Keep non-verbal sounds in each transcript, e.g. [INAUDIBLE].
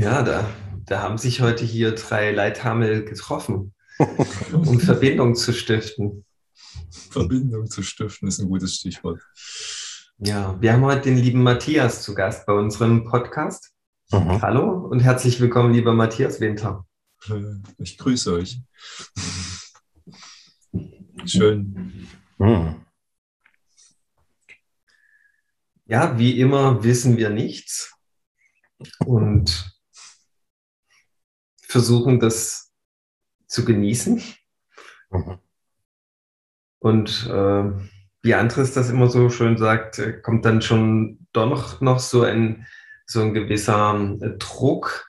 Ja, da, da haben sich heute hier drei Leithamel getroffen, um [LAUGHS] Verbindung zu stiften. Verbindung zu stiften ist ein gutes Stichwort. Ja, wir haben heute den lieben Matthias zu Gast bei unserem Podcast. Mhm. Hallo und herzlich willkommen, lieber Matthias Winter. Äh, ich grüße euch. Schön. Mhm. Ja, wie immer wissen wir nichts und versuchen das zu genießen. Mhm. Und äh, wie Andres das immer so schön sagt, äh, kommt dann schon doch noch, so ein, so ein gewisser äh, Druck,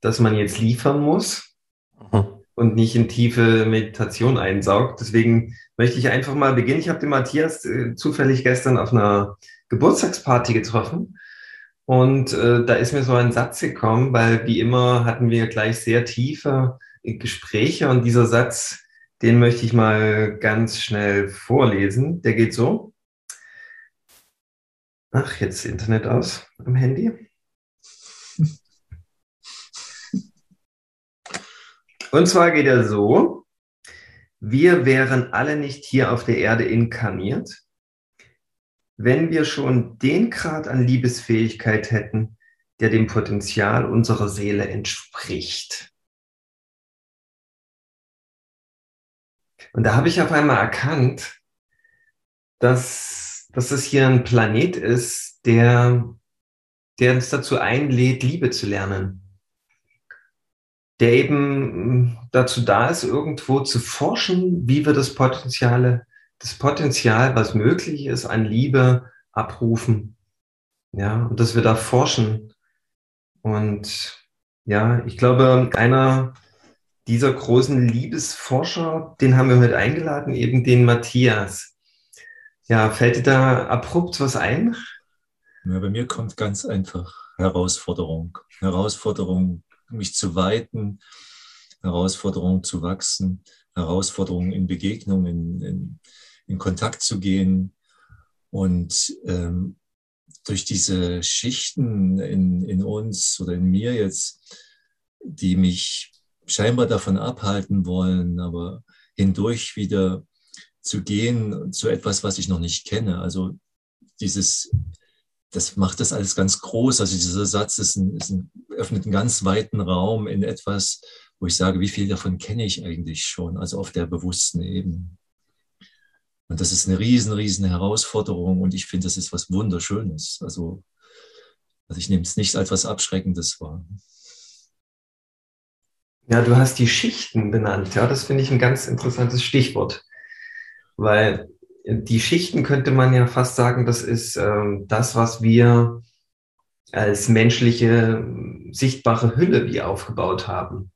dass man jetzt liefern muss mhm. und nicht in tiefe Meditation einsaugt. Deswegen möchte ich einfach mal beginnen. Ich habe den Matthias äh, zufällig gestern auf einer Geburtstagsparty getroffen und äh, da ist mir so ein Satz gekommen, weil wie immer hatten wir gleich sehr tiefe Gespräche und dieser Satz, den möchte ich mal ganz schnell vorlesen. Der geht so. Ach, jetzt Internet aus am Handy. [LAUGHS] Und zwar geht er so, wir wären alle nicht hier auf der Erde inkarniert, wenn wir schon den Grad an Liebesfähigkeit hätten, der dem Potenzial unserer Seele entspricht. Und da habe ich auf einmal erkannt, dass, dass es hier ein Planet ist, der, der uns dazu einlädt, Liebe zu lernen. Der eben dazu da ist, irgendwo zu forschen, wie wir das Potenziale das Potenzial, was möglich ist, an Liebe abrufen. Ja, und dass wir da forschen. Und ja, ich glaube, einer dieser großen Liebesforscher, den haben wir heute eingeladen, eben den Matthias. Ja, fällt dir da abrupt was ein? Ja, bei mir kommt ganz einfach Herausforderung. Herausforderung, mich zu weiten, Herausforderung zu wachsen, Herausforderung in Begegnung, in, in, in Kontakt zu gehen und ähm, durch diese Schichten in, in uns oder in mir jetzt, die mich scheinbar davon abhalten wollen, aber hindurch wieder zu gehen zu etwas, was ich noch nicht kenne. Also dieses, das macht das alles ganz groß. Also dieser Satz ist ein, ist ein, öffnet einen ganz weiten Raum in etwas, wo ich sage, wie viel davon kenne ich eigentlich schon, also auf der bewussten Ebene. Und das ist eine riesen, riesen Herausforderung und ich finde, das ist was Wunderschönes. Also, also ich nehme es nicht als was Abschreckendes wahr. Ja, du hast die Schichten benannt. Ja, das finde ich ein ganz interessantes Stichwort, weil die Schichten könnte man ja fast sagen, das ist ähm, das, was wir als menschliche sichtbare Hülle wie aufgebaut haben.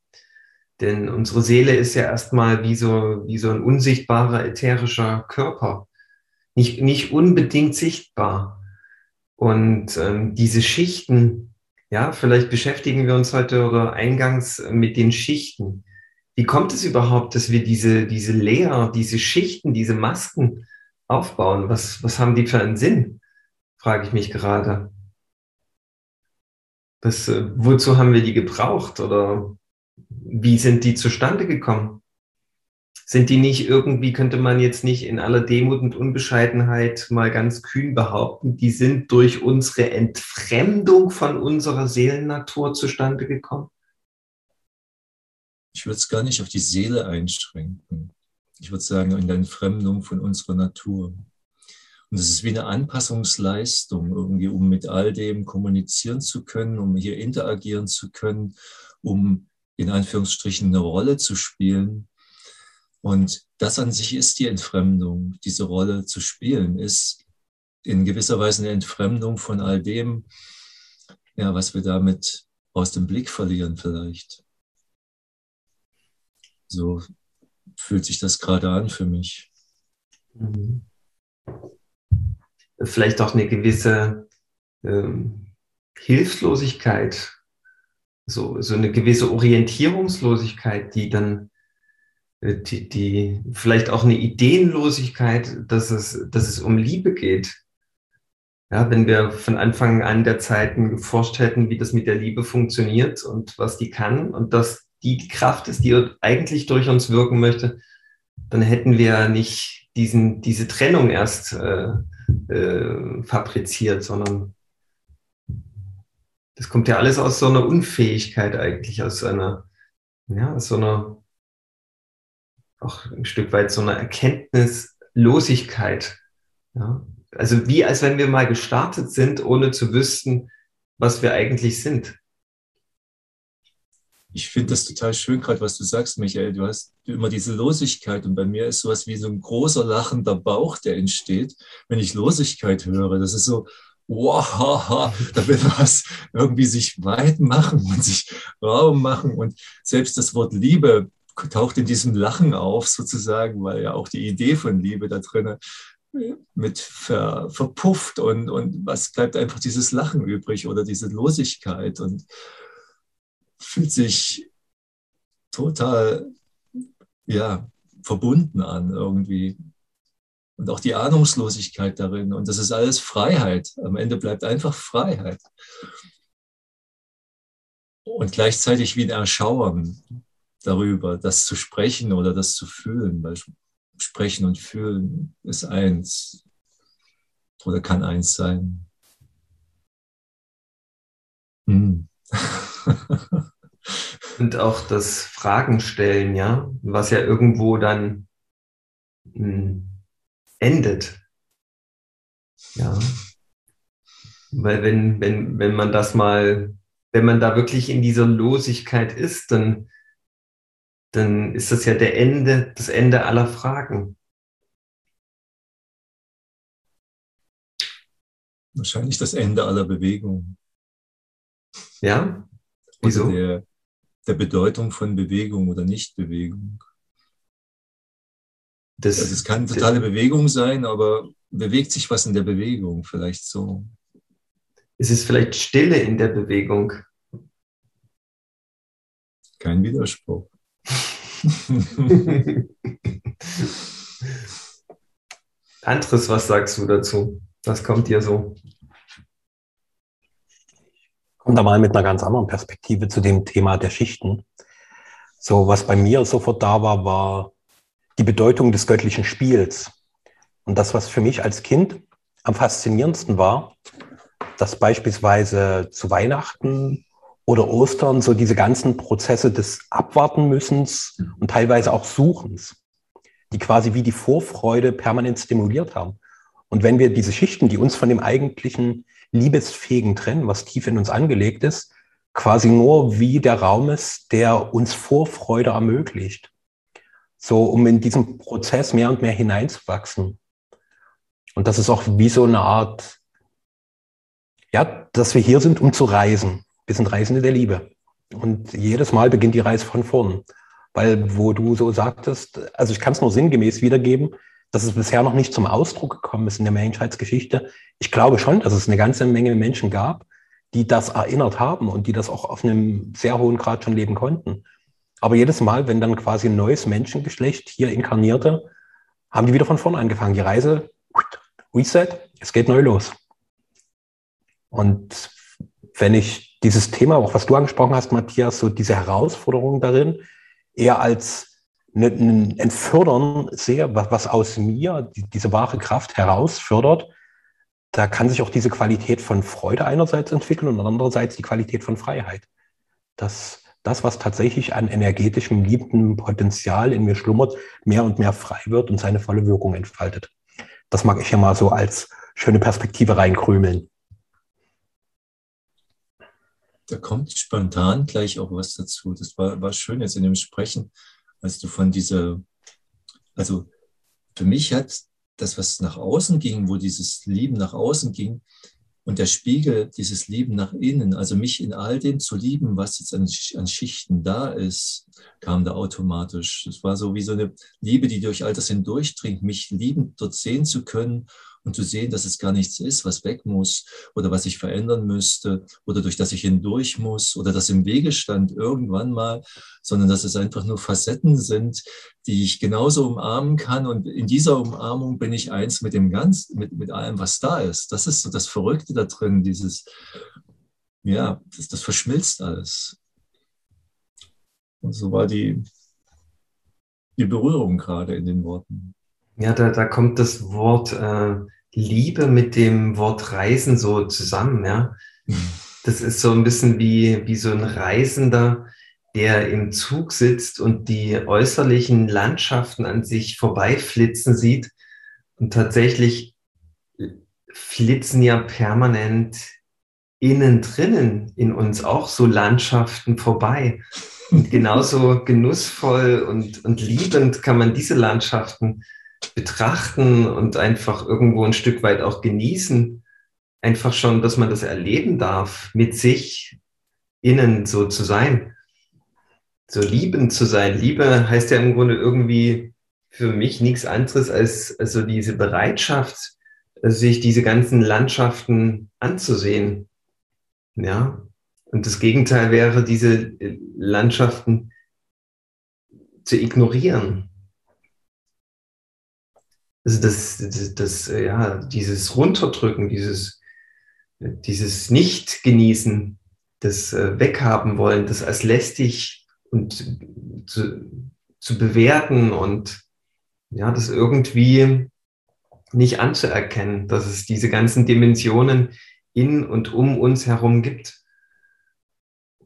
Denn unsere Seele ist ja erstmal wie so, wie so ein unsichtbarer ätherischer Körper. Nicht, nicht unbedingt sichtbar. Und ähm, diese Schichten, ja, vielleicht beschäftigen wir uns heute oder eingangs mit den Schichten. Wie kommt es überhaupt, dass wir diese, diese Layer, diese Schichten, diese Masken aufbauen? Was, was haben die für einen Sinn? Frage ich mich gerade. Was, äh, wozu haben wir die gebraucht? Oder wie sind die zustande gekommen? Sind die nicht irgendwie, könnte man jetzt nicht in aller Demut und Unbescheidenheit mal ganz kühn behaupten, die sind durch unsere Entfremdung von unserer Seelennatur zustande gekommen? Ich würde es gar nicht auf die Seele einschränken. Ich würde sagen, in der Entfremdung von unserer Natur. Und es ist wie eine Anpassungsleistung, irgendwie, um mit all dem kommunizieren zu können, um hier interagieren zu können, um in Anführungsstrichen eine Rolle zu spielen. Und das an sich ist die Entfremdung, diese Rolle zu spielen, ist in gewisser Weise eine Entfremdung von all dem, ja, was wir damit aus dem Blick verlieren vielleicht. So fühlt sich das gerade an für mich. Mhm. Vielleicht auch eine gewisse ähm, Hilflosigkeit so, so eine gewisse Orientierungslosigkeit, die dann, äh, die, die, vielleicht auch eine Ideenlosigkeit, dass es, dass es um Liebe geht. Ja, wenn wir von Anfang an der Zeiten geforscht hätten, wie das mit der Liebe funktioniert und was die kann und dass die Kraft ist, die eigentlich durch uns wirken möchte, dann hätten wir nicht diesen, diese Trennung erst äh, äh, fabriziert, sondern das kommt ja alles aus so einer Unfähigkeit eigentlich, aus einer, ja, aus so einer, auch ein Stück weit so einer Erkenntnislosigkeit. Ja? Also wie als wenn wir mal gestartet sind, ohne zu wüssten, was wir eigentlich sind. Ich finde das total schön, gerade was du sagst, Michael. Du hast immer diese Losigkeit und bei mir ist sowas wie so ein großer lachender Bauch, der entsteht, wenn ich Losigkeit höre. Das ist so, wow, da will was irgendwie sich weit machen und sich Raum machen. Und selbst das Wort Liebe taucht in diesem Lachen auf, sozusagen, weil ja auch die Idee von Liebe da drin mit ver, verpufft und, und was bleibt einfach dieses Lachen übrig oder diese Losigkeit und fühlt sich total ja, verbunden an irgendwie und auch die Ahnungslosigkeit darin. Und das ist alles Freiheit. Am Ende bleibt einfach Freiheit. Und gleichzeitig wie ein Erschauern darüber, das zu sprechen oder das zu fühlen, weil Sprechen und Fühlen ist eins oder kann eins sein. Hm. [LAUGHS] und auch das Fragen stellen, ja, was ja irgendwo dann hm, endet. Ja. Weil wenn, wenn, wenn man das mal, wenn man da wirklich in dieser Losigkeit ist, dann, dann ist das ja der Ende, das Ende aller Fragen. Wahrscheinlich das Ende aller Bewegungen. Ja? Wieso? Oder der, der Bedeutung von Bewegung oder Nichtbewegung. Das, also es kann totale das, Bewegung sein, aber bewegt sich was in der Bewegung, vielleicht so. Es ist vielleicht Stille in der Bewegung. Kein Widerspruch. [LAUGHS] Andres, was sagst du dazu? Was kommt dir so? Kommt da mal mit einer ganz anderen Perspektive zu dem Thema der Schichten. So, was bei mir sofort da war, war die Bedeutung des göttlichen Spiels. Und das, was für mich als Kind am faszinierendsten war, dass beispielsweise zu Weihnachten oder Ostern so diese ganzen Prozesse des Abwartenmüssens und teilweise auch Suchens, die quasi wie die Vorfreude permanent stimuliert haben. Und wenn wir diese Schichten, die uns von dem eigentlichen Liebesfähigen trennen, was tief in uns angelegt ist, quasi nur wie der Raum ist, der uns Vorfreude ermöglicht so um in diesem Prozess mehr und mehr hineinzuwachsen. Und das ist auch wie so eine Art, ja, dass wir hier sind, um zu reisen. Wir sind Reisende der Liebe. Und jedes Mal beginnt die Reise von vorn. Weil, wo du so sagtest, also ich kann es nur sinngemäß wiedergeben, dass es bisher noch nicht zum Ausdruck gekommen ist in der Menschheitsgeschichte. Ich glaube schon, dass es eine ganze Menge Menschen gab, die das erinnert haben und die das auch auf einem sehr hohen Grad schon leben konnten. Aber jedes Mal, wenn dann quasi ein neues Menschengeschlecht hier inkarnierte, haben die wieder von vorne angefangen. Die Reise, Reset, es geht neu los. Und wenn ich dieses Thema, auch was du angesprochen hast, Matthias, so diese Herausforderung darin, eher als ein Entfördern sehe, was aus mir diese wahre Kraft herausfördert, da kann sich auch diese Qualität von Freude einerseits entwickeln und andererseits die Qualität von Freiheit. Das das, was tatsächlich an energetischem, liebendem Potenzial in mir schlummert, mehr und mehr frei wird und seine volle Wirkung entfaltet. Das mag ich ja mal so als schöne Perspektive reinkrümeln. Da kommt spontan gleich auch was dazu. Das war, war schön jetzt in dem Sprechen, als du von dieser, also für mich hat das, was nach außen ging, wo dieses Lieben nach außen ging, und der Spiegel, dieses Lieben nach innen, also mich in all dem zu lieben, was jetzt an, an Schichten da ist, kam da automatisch. Das war so wie so eine Liebe, die durch all das hindurchdringt, mich liebend dort sehen zu können und zu sehen, dass es gar nichts ist, was weg muss oder was ich verändern müsste oder durch das ich hindurch muss oder das im Wege stand irgendwann mal, sondern dass es einfach nur Facetten sind, die ich genauso umarmen kann und in dieser Umarmung bin ich eins mit dem Ganzen, mit, mit allem, was da ist. Das ist so das Verrückte da drin, dieses, ja, das, das verschmilzt alles. Und so war die, die Berührung gerade in den Worten. Ja, da, da kommt das Wort äh, Liebe mit dem Wort Reisen so zusammen, ja. Das ist so ein bisschen wie, wie so ein Reisender, der im Zug sitzt und die äußerlichen Landschaften an sich vorbeiflitzen sieht. Und tatsächlich flitzen ja permanent innen drinnen in uns auch so Landschaften vorbei. Und genauso [LAUGHS] genussvoll und, und liebend kann man diese Landschaften betrachten und einfach irgendwo ein Stück weit auch genießen. Einfach schon, dass man das erleben darf, mit sich innen so zu sein. So liebend zu sein. Liebe heißt ja im Grunde irgendwie für mich nichts anderes als also diese Bereitschaft, sich diese ganzen Landschaften anzusehen. Ja. Und das Gegenteil wäre, diese Landschaften zu ignorieren also das, das, das, ja, dieses Runterdrücken, dieses, dieses Nicht-Genießen, das äh, Weghaben wollen, das als lästig und zu, zu bewerten und ja, das irgendwie nicht anzuerkennen, dass es diese ganzen Dimensionen in und um uns herum gibt.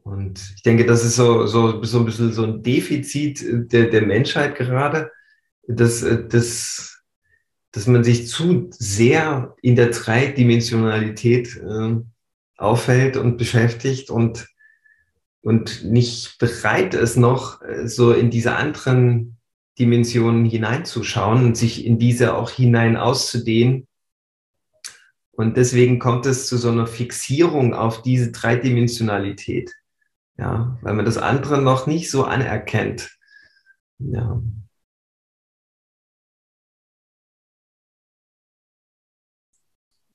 Und ich denke, das ist so, so, so ein bisschen so ein Defizit der, der Menschheit gerade, dass, dass dass man sich zu sehr in der Dreidimensionalität äh, aufhält und beschäftigt und, und nicht bereit ist, noch äh, so in diese anderen Dimensionen hineinzuschauen und sich in diese auch hinein auszudehnen. Und deswegen kommt es zu so einer Fixierung auf diese Dreidimensionalität. Ja, weil man das andere noch nicht so anerkennt. Ja.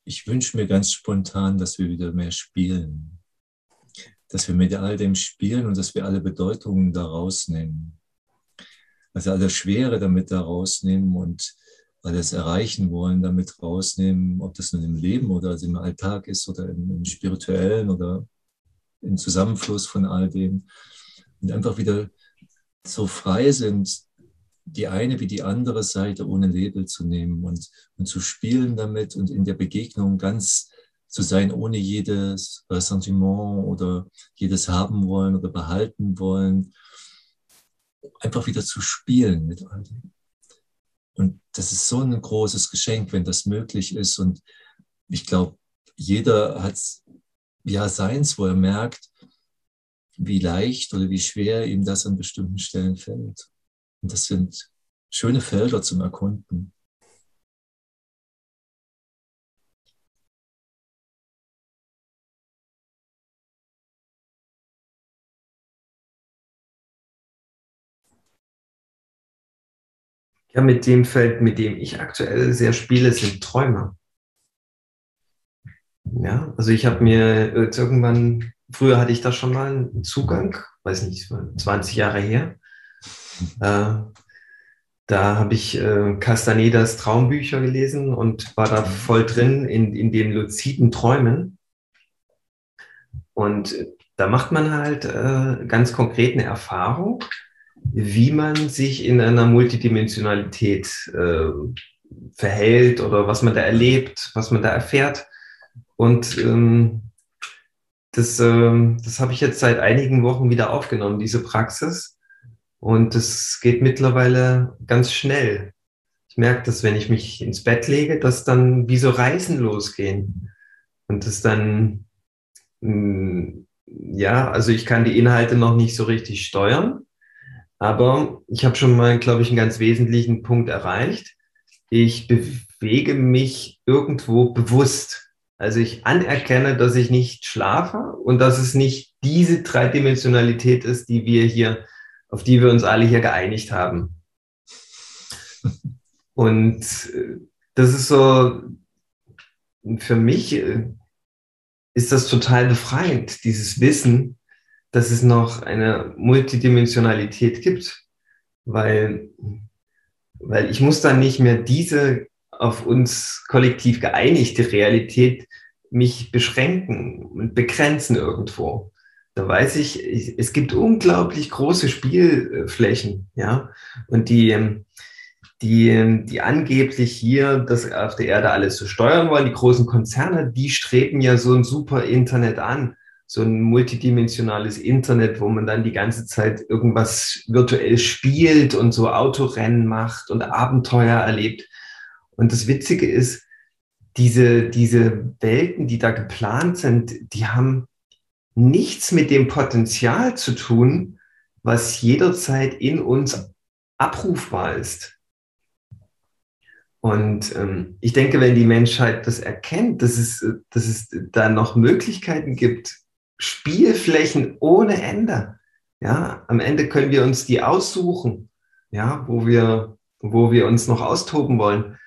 Ich wünsche mir ganz spontan, dass wir wieder mehr spielen. Dass wir mit all dem spielen und dass wir alle Bedeutungen da rausnehmen. Also alle Schwere damit da rausnehmen und alles erreichen wollen, damit rausnehmen, ob das nun im Leben oder im Alltag ist oder im, im spirituellen oder im Zusammenfluss von all dem. Und einfach wieder so frei sind, die eine wie die andere Seite ohne Label zu nehmen und, und zu spielen damit und in der Begegnung ganz zu sein, ohne jedes Ressentiment oder jedes haben wollen oder behalten wollen. Einfach wieder zu spielen mit all dem. Und das ist so ein großes Geschenk, wenn das möglich ist. Und ich glaube, jeder hat ja seins, wo er merkt, wie leicht oder wie schwer ihm das an bestimmten Stellen fällt. Und das sind schöne Felder zum Erkunden. Ja, mit dem Feld, mit dem ich aktuell sehr spiele, sind Träume. Ja, also ich habe mir irgendwann, früher hatte ich da schon mal einen Zugang, weiß nicht, 20 Jahre her. Äh, da habe ich äh, Castanedas Traumbücher gelesen und war da voll drin in, in den luziden Träumen. Und da macht man halt äh, ganz konkret eine Erfahrung, wie man sich in einer Multidimensionalität äh, verhält oder was man da erlebt, was man da erfährt. Und ähm, das, äh, das habe ich jetzt seit einigen Wochen wieder aufgenommen, diese Praxis. Und es geht mittlerweile ganz schnell. Ich merke dass wenn ich mich ins Bett lege, dass dann wie so Reisen losgehen. Und das dann, mm, ja, also ich kann die Inhalte noch nicht so richtig steuern, aber ich habe schon mal, glaube ich, einen ganz wesentlichen Punkt erreicht. Ich bewege mich irgendwo bewusst. Also ich anerkenne, dass ich nicht schlafe und dass es nicht diese Dreidimensionalität ist, die wir hier auf die wir uns alle hier geeinigt haben. Und äh, das ist so, für mich äh, ist das total befreiend, dieses Wissen, dass es noch eine Multidimensionalität gibt, weil, weil ich muss dann nicht mehr diese auf uns kollektiv geeinigte Realität mich beschränken und begrenzen irgendwo. Da weiß ich, es gibt unglaublich große Spielflächen, ja, und die, ähm, die, die angeblich hier das auf der Erde alles zu steuern wollen, die großen Konzerne, die streben ja so ein super Internet an, so ein multidimensionales Internet, wo man dann die ganze Zeit irgendwas virtuell spielt und so Autorennen macht und Abenteuer erlebt. Und das Witzige ist, diese, diese Welten, die da geplant sind, die haben nichts mit dem Potenzial zu tun, was jederzeit in uns abrufbar ist. Und ähm, ich denke, wenn die Menschheit das erkennt, dass es, dass es da noch Möglichkeiten gibt, Spielflächen ohne Ende, ja, am Ende können wir uns die aussuchen, ja, wo wir, wo wir uns noch austoben wollen,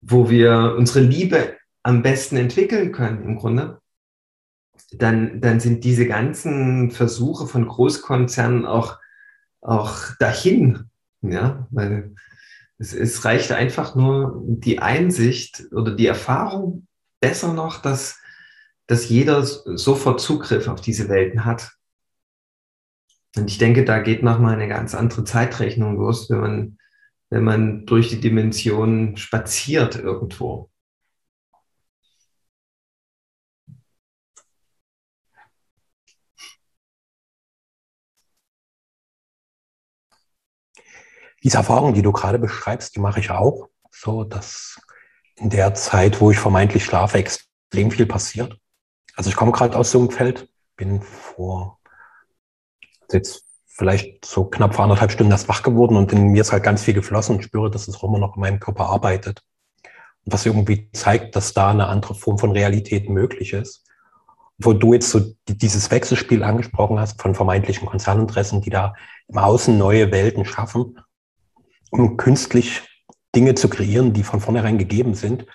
wo wir unsere Liebe am besten entwickeln können, im Grunde, dann, dann sind diese ganzen Versuche von Großkonzernen auch, auch dahin, ja, weil es, es reicht einfach nur die Einsicht oder die Erfahrung, besser noch, dass, dass jeder sofort Zugriff auf diese Welten hat. Und ich denke, da geht nochmal eine ganz andere Zeitrechnung los, wenn man, wenn man durch die Dimensionen spaziert irgendwo. Diese Erfahrung, die du gerade beschreibst, die mache ich auch. So, dass in der Zeit, wo ich vermeintlich schlafe, extrem viel passiert. Also ich komme gerade aus so einem Feld, bin vor jetzt vielleicht so knapp vor anderthalb Stunden erst wach geworden und in mir ist halt ganz viel geflossen und spüre, dass es auch immer noch in meinem Körper arbeitet. Und was irgendwie zeigt, dass da eine andere Form von Realität möglich ist. Wo du jetzt so dieses Wechselspiel angesprochen hast von vermeintlichen Konzerninteressen, die da im Außen neue Welten schaffen um künstlich Dinge zu kreieren, die von vornherein gegeben sind.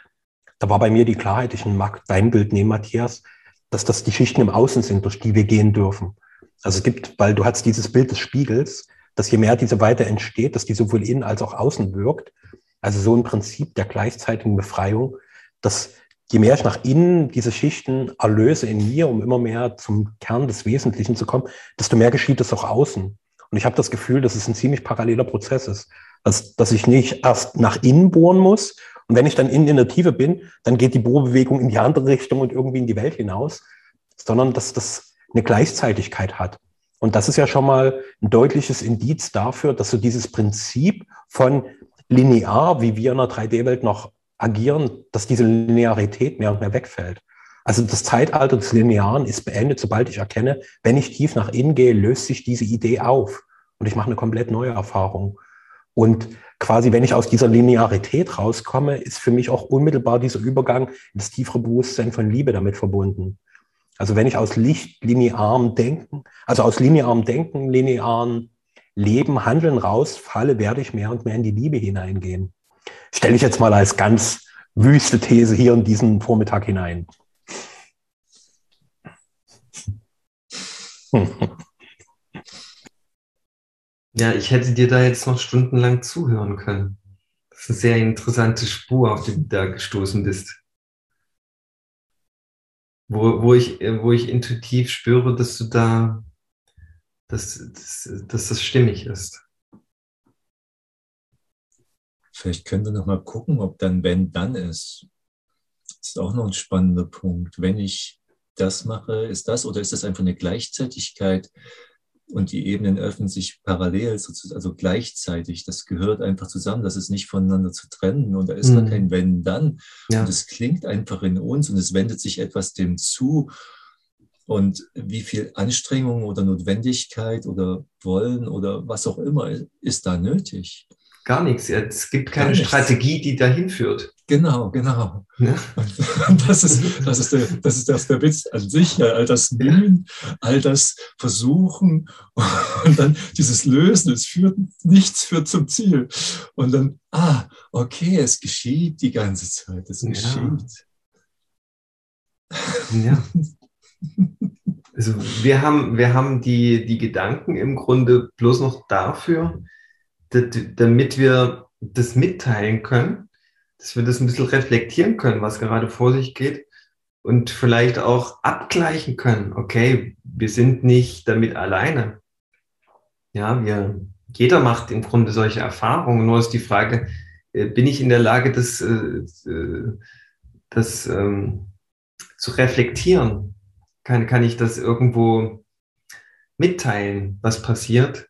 Da war bei mir die Klarheit, ich mag dein Bild nehmen, Matthias, dass das die Schichten im Außen sind, durch die wir gehen dürfen. Also es gibt, weil du hast dieses Bild des Spiegels, dass je mehr diese Weite entsteht, dass die sowohl innen als auch außen wirkt. Also so ein Prinzip der gleichzeitigen Befreiung, dass je mehr ich nach innen diese Schichten erlöse in mir, um immer mehr zum Kern des Wesentlichen zu kommen, desto mehr geschieht es auch außen. Und ich habe das Gefühl, dass es ein ziemlich paralleler Prozess ist dass, dass ich nicht erst nach innen bohren muss. Und wenn ich dann innen in der Tiefe bin, dann geht die Bohrbewegung in die andere Richtung und irgendwie in die Welt hinaus, sondern dass das eine Gleichzeitigkeit hat. Und das ist ja schon mal ein deutliches Indiz dafür, dass so dieses Prinzip von linear, wie wir in der 3D-Welt noch agieren, dass diese Linearität mehr und mehr wegfällt. Also das Zeitalter des Linearen ist beendet, sobald ich erkenne, wenn ich tief nach innen gehe, löst sich diese Idee auf und ich mache eine komplett neue Erfahrung. Und quasi, wenn ich aus dieser Linearität rauskomme, ist für mich auch unmittelbar dieser Übergang in das tiefere Bewusstsein von Liebe damit verbunden. Also wenn ich aus Licht, linearem Denken, also aus linearem Denken, linearen Leben, Handeln rausfalle, werde ich mehr und mehr in die Liebe hineingehen. Stelle ich jetzt mal als ganz wüste These hier in diesen Vormittag hinein. [LAUGHS] Ja, ich hätte dir da jetzt noch stundenlang zuhören können. Das ist eine sehr interessante Spur, auf die du da gestoßen bist. Wo, wo, ich, wo ich intuitiv spüre, dass du da, dass, dass, dass das stimmig ist. Vielleicht können wir noch mal gucken, ob dann wenn dann ist. Das ist auch noch ein spannender Punkt. Wenn ich das mache, ist das oder ist das einfach eine Gleichzeitigkeit? Und die Ebenen öffnen sich parallel, also gleichzeitig. Das gehört einfach zusammen. Das ist nicht voneinander zu trennen und da ist mhm. gar kein Wenn dann. Ja. Und es klingt einfach in uns und es wendet sich etwas dem zu. Und wie viel Anstrengung oder Notwendigkeit oder Wollen oder was auch immer ist da nötig? Gar nichts. Es gibt keine Strategie, die dahin führt. Genau, genau. Ja. [LAUGHS] Und das ist, das ist, der, das ist das der Witz an sich, all das Mühen, all das Versuchen und dann dieses Lösen, es führt, nichts führt zum Ziel. Und dann, ah, okay, es geschieht die ganze Zeit, es geschieht. Ja. Also wir haben, wir haben die, die Gedanken im Grunde bloß noch dafür, damit wir das mitteilen können, dass wir das ein bisschen reflektieren können, was gerade vor sich geht und vielleicht auch abgleichen können. Okay, wir sind nicht damit alleine. Ja, wir, jeder macht im Grunde solche Erfahrungen. Nur ist die Frage, äh, bin ich in der Lage, das, äh, äh, das ähm, zu reflektieren? Kann, kann ich das irgendwo mitteilen, was passiert,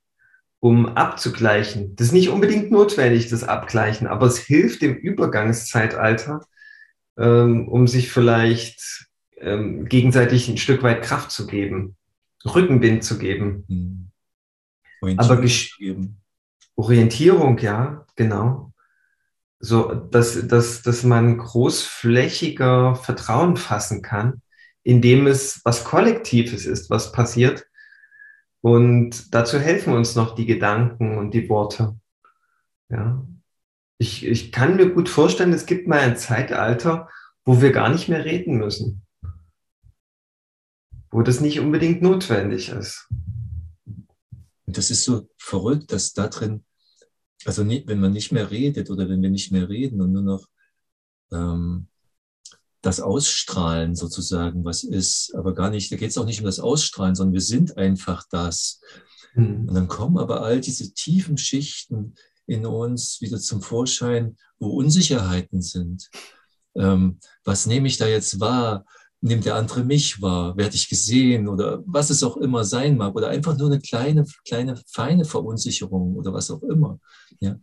um abzugleichen? Das ist nicht unbedingt notwendig, das Abgleichen, aber es hilft im Übergangszeitalter, ähm, um sich vielleicht ähm, gegenseitig ein Stück weit Kraft zu geben, Rückenwind zu geben. Mhm. Aber geben. Orientierung, ja, genau. So, dass, dass, dass man großflächiger Vertrauen fassen kann indem es was Kollektives ist, was passiert. Und dazu helfen uns noch die Gedanken und die Worte. Ja. Ich, ich kann mir gut vorstellen, es gibt mal ein Zeitalter, wo wir gar nicht mehr reden müssen. Wo das nicht unbedingt notwendig ist. Das ist so verrückt, dass da drin, also nicht, wenn man nicht mehr redet oder wenn wir nicht mehr reden und nur noch ähm, das Ausstrahlen sozusagen, was ist, aber gar nicht, da geht es auch nicht um das Ausstrahlen, sondern wir sind einfach das. Mhm. Und dann kommen aber all diese tiefen Schichten in uns wieder zum Vorschein, wo Unsicherheiten sind. Ähm, was nehme ich da jetzt wahr? Nimmt der andere mich wahr? Werde ich gesehen? Oder was es auch immer sein mag? Oder einfach nur eine kleine, kleine, feine Verunsicherung oder was auch immer. Ja?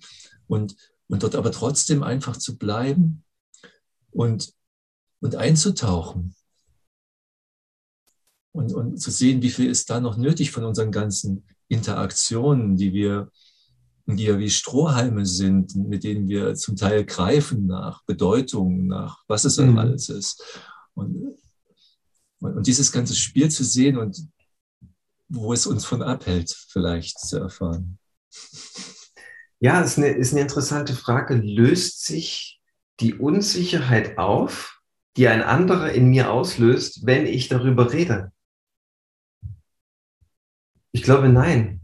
Und, und dort aber trotzdem einfach zu bleiben und und einzutauchen. Und, und zu sehen, wie viel ist da noch nötig von unseren ganzen Interaktionen, die wir, die ja wie Strohhalme sind, mit denen wir zum Teil greifen nach Bedeutung, nach was es mhm. alles ist. Und, und dieses ganze Spiel zu sehen und wo es uns von abhält, vielleicht zu erfahren. Ja, ist eine, ist eine interessante Frage. Löst sich die Unsicherheit auf die ein anderer in mir auslöst, wenn ich darüber rede? Ich glaube, nein.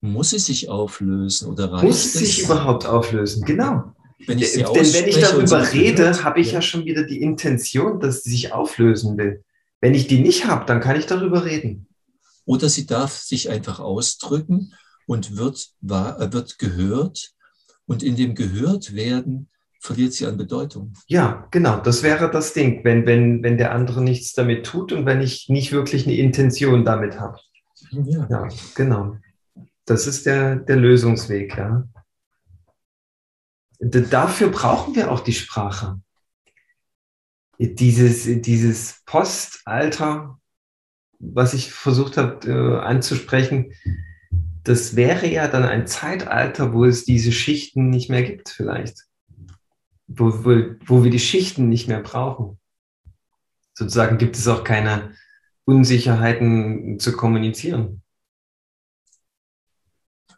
Muss sie sich auflösen oder reicht Muss sie sich überhaupt auflösen, genau. Wenn ich Denn wenn ich darüber rede, habe ich ja. ja schon wieder die Intention, dass sie sich auflösen will. Wenn ich die nicht habe, dann kann ich darüber reden. Oder sie darf sich einfach ausdrücken und wird, wird gehört und in dem gehört werden verliert sie an Bedeutung. Ja, genau, das wäre das Ding, wenn, wenn, wenn der andere nichts damit tut und wenn ich nicht wirklich eine Intention damit habe. Ja. ja, genau. Das ist der, der Lösungsweg, ja. Dafür brauchen wir auch die Sprache. Dieses, dieses Postalter, was ich versucht habe äh, anzusprechen, das wäre ja dann ein Zeitalter, wo es diese Schichten nicht mehr gibt, vielleicht. Wo, wo, wo wir die Schichten nicht mehr brauchen. Sozusagen gibt es auch keine Unsicherheiten zu kommunizieren.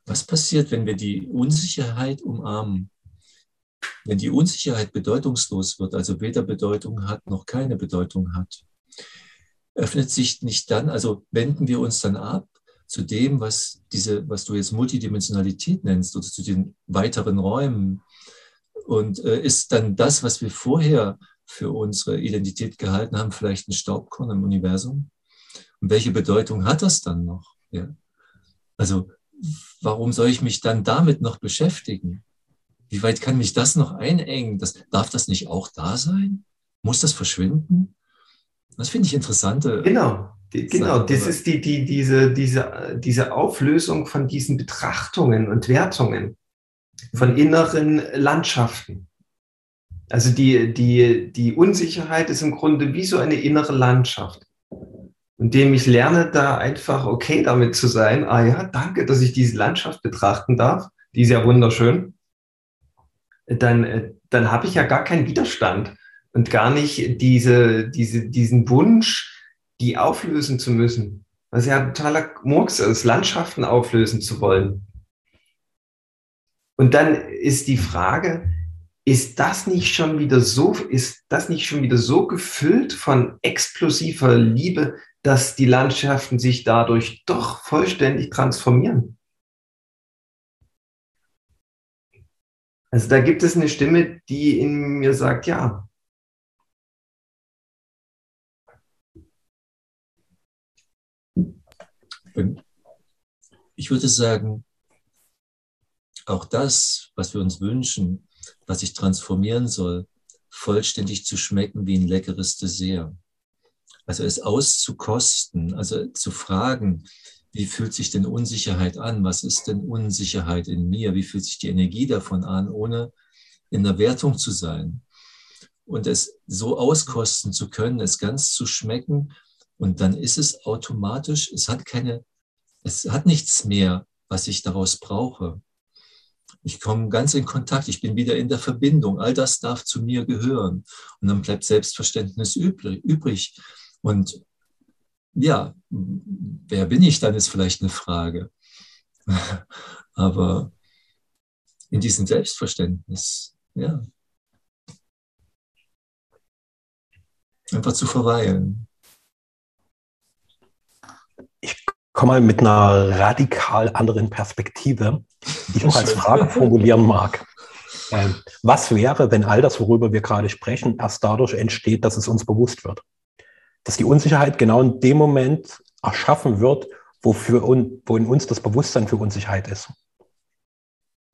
Was passiert, wenn wir die Unsicherheit umarmen? Wenn die Unsicherheit bedeutungslos wird, also weder Bedeutung hat noch keine Bedeutung hat, öffnet sich nicht dann, also wenden wir uns dann ab zu dem, was diese, was du jetzt Multidimensionalität nennst oder zu den weiteren Räumen. Und äh, ist dann das, was wir vorher für unsere Identität gehalten haben, vielleicht ein Staubkorn im Universum? Und welche Bedeutung hat das dann noch? Ja? Also, warum soll ich mich dann damit noch beschäftigen? Wie weit kann mich das noch einengen? Das, darf das nicht auch da sein? Muss das verschwinden? Das finde ich interessante. Genau. Die, genau, das ist die, die, diese, diese, diese Auflösung von diesen Betrachtungen und Wertungen, von inneren Landschaften. Also die, die, die Unsicherheit ist im Grunde wie so eine innere Landschaft, indem ich lerne, da einfach okay damit zu sein. Ah ja, danke, dass ich diese Landschaft betrachten darf. Die ist ja wunderschön. Dann, dann habe ich ja gar keinen Widerstand und gar nicht diese, diese, diesen Wunsch, die auflösen zu müssen. Was ja totaler Murks ist, Landschaften auflösen zu wollen. Und dann ist die Frage, ist das nicht schon wieder so, ist das nicht schon wieder so gefüllt von explosiver Liebe, dass die Landschaften sich dadurch doch vollständig transformieren? Also da gibt es eine Stimme, die in mir sagt, ja. Ich würde sagen, auch das, was wir uns wünschen, was sich transformieren soll, vollständig zu schmecken wie ein leckeres Dessert. Also es auszukosten, also zu fragen, wie fühlt sich denn Unsicherheit an? Was ist denn Unsicherheit in mir? Wie fühlt sich die Energie davon an, ohne in der Wertung zu sein? Und es so auskosten zu können, es ganz zu schmecken. Und dann ist es automatisch, es hat keine, es hat nichts mehr, was ich daraus brauche. Ich komme ganz in Kontakt, ich bin wieder in der Verbindung. All das darf zu mir gehören. Und dann bleibt Selbstverständnis übrig. Und ja, wer bin ich dann, ist vielleicht eine Frage. [LAUGHS] Aber in diesem Selbstverständnis, ja. Einfach zu verweilen. Ich komme mal mit einer radikal anderen Perspektive, die ich auch als Frage [LAUGHS] formulieren mag. Ähm, was wäre, wenn all das, worüber wir gerade sprechen, erst dadurch entsteht, dass es uns bewusst wird? dass die Unsicherheit genau in dem Moment erschaffen wird, wofür wo in uns das Bewusstsein für Unsicherheit ist.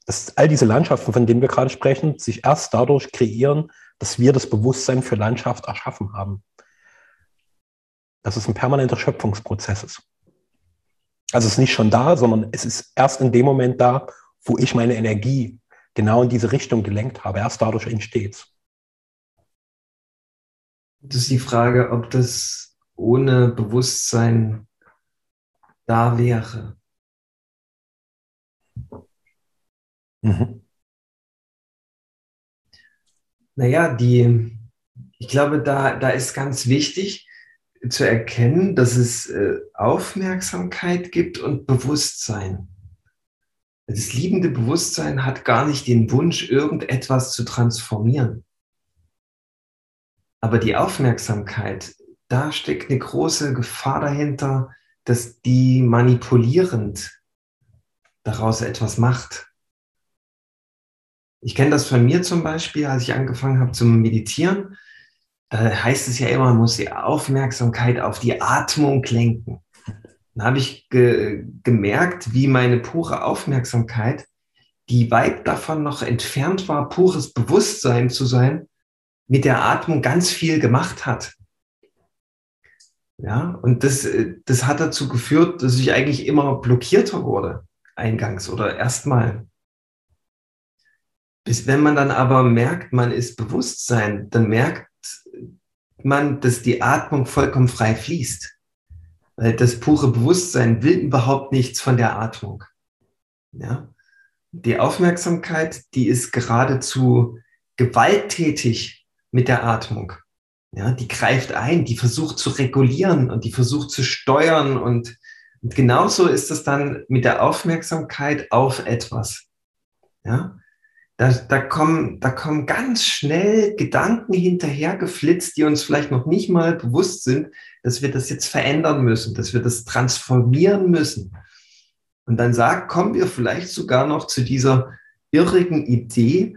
Dass all diese Landschaften, von denen wir gerade sprechen, sich erst dadurch kreieren, dass wir das Bewusstsein für Landschaft erschaffen haben. Dass es ein permanenter Schöpfungsprozess ist. Also es ist nicht schon da, sondern es ist erst in dem Moment da, wo ich meine Energie genau in diese Richtung gelenkt habe. Erst dadurch entsteht es. Das ist die Frage, ob das ohne Bewusstsein da wäre. Mhm. Naja, die, ich glaube, da, da ist ganz wichtig zu erkennen, dass es äh, Aufmerksamkeit gibt und Bewusstsein. Das liebende Bewusstsein hat gar nicht den Wunsch, irgendetwas zu transformieren. Aber die Aufmerksamkeit, da steckt eine große Gefahr dahinter, dass die manipulierend daraus etwas macht. Ich kenne das von mir zum Beispiel, als ich angefangen habe zu meditieren. Da heißt es ja immer, man muss die Aufmerksamkeit auf die Atmung lenken. Dann habe ich ge gemerkt, wie meine pure Aufmerksamkeit, die weit davon noch entfernt war, pures Bewusstsein zu sein, mit der Atmung ganz viel gemacht hat. Ja, und das, das hat dazu geführt, dass ich eigentlich immer blockierter wurde, eingangs oder erstmal. Bis wenn man dann aber merkt, man ist Bewusstsein, dann merkt man, dass die Atmung vollkommen frei fließt. Weil das pure Bewusstsein will überhaupt nichts von der Atmung. Ja? Die Aufmerksamkeit, die ist geradezu gewalttätig mit der Atmung. Ja, die greift ein, die versucht zu regulieren und die versucht zu steuern und, und genauso ist es dann mit der Aufmerksamkeit auf etwas. Ja, da, da, kommen, da kommen ganz schnell Gedanken hinterhergeflitzt, die uns vielleicht noch nicht mal bewusst sind, dass wir das jetzt verändern müssen, dass wir das transformieren müssen. Und dann sagt, kommen wir vielleicht sogar noch zu dieser irrigen Idee,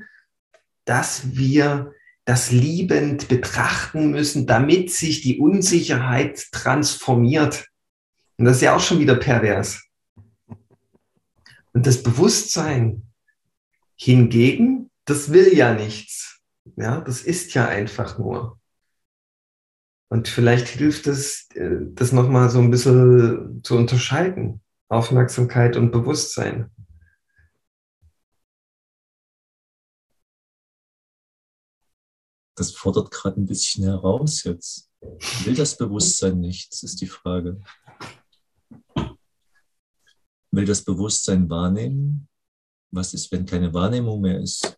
dass wir das liebend betrachten müssen, damit sich die Unsicherheit transformiert. Und das ist ja auch schon wieder pervers. Und das Bewusstsein hingegen, das will ja nichts. Ja, das ist ja einfach nur. Und vielleicht hilft es, äh, das nochmal so ein bisschen zu unterscheiden. Aufmerksamkeit und Bewusstsein. das fordert gerade ein bisschen heraus jetzt. Will das Bewusstsein nichts, ist die Frage. Will das Bewusstsein wahrnehmen? Was ist, wenn keine Wahrnehmung mehr ist?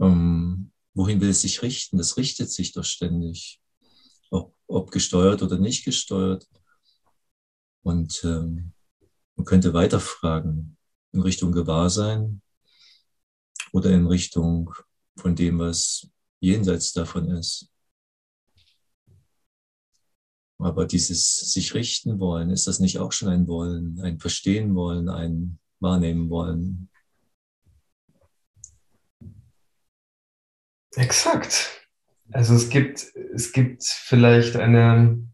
Ähm, wohin will es sich richten? Das richtet sich doch ständig. Ob, ob gesteuert oder nicht gesteuert. Und ähm, man könnte weiterfragen in Richtung Gewahrsein oder in Richtung von dem, was jenseits davon ist. Aber dieses sich richten wollen, ist das nicht auch schon ein Wollen, ein Verstehen wollen, ein Wahrnehmen wollen? Exakt. Also es gibt, es gibt vielleicht eine,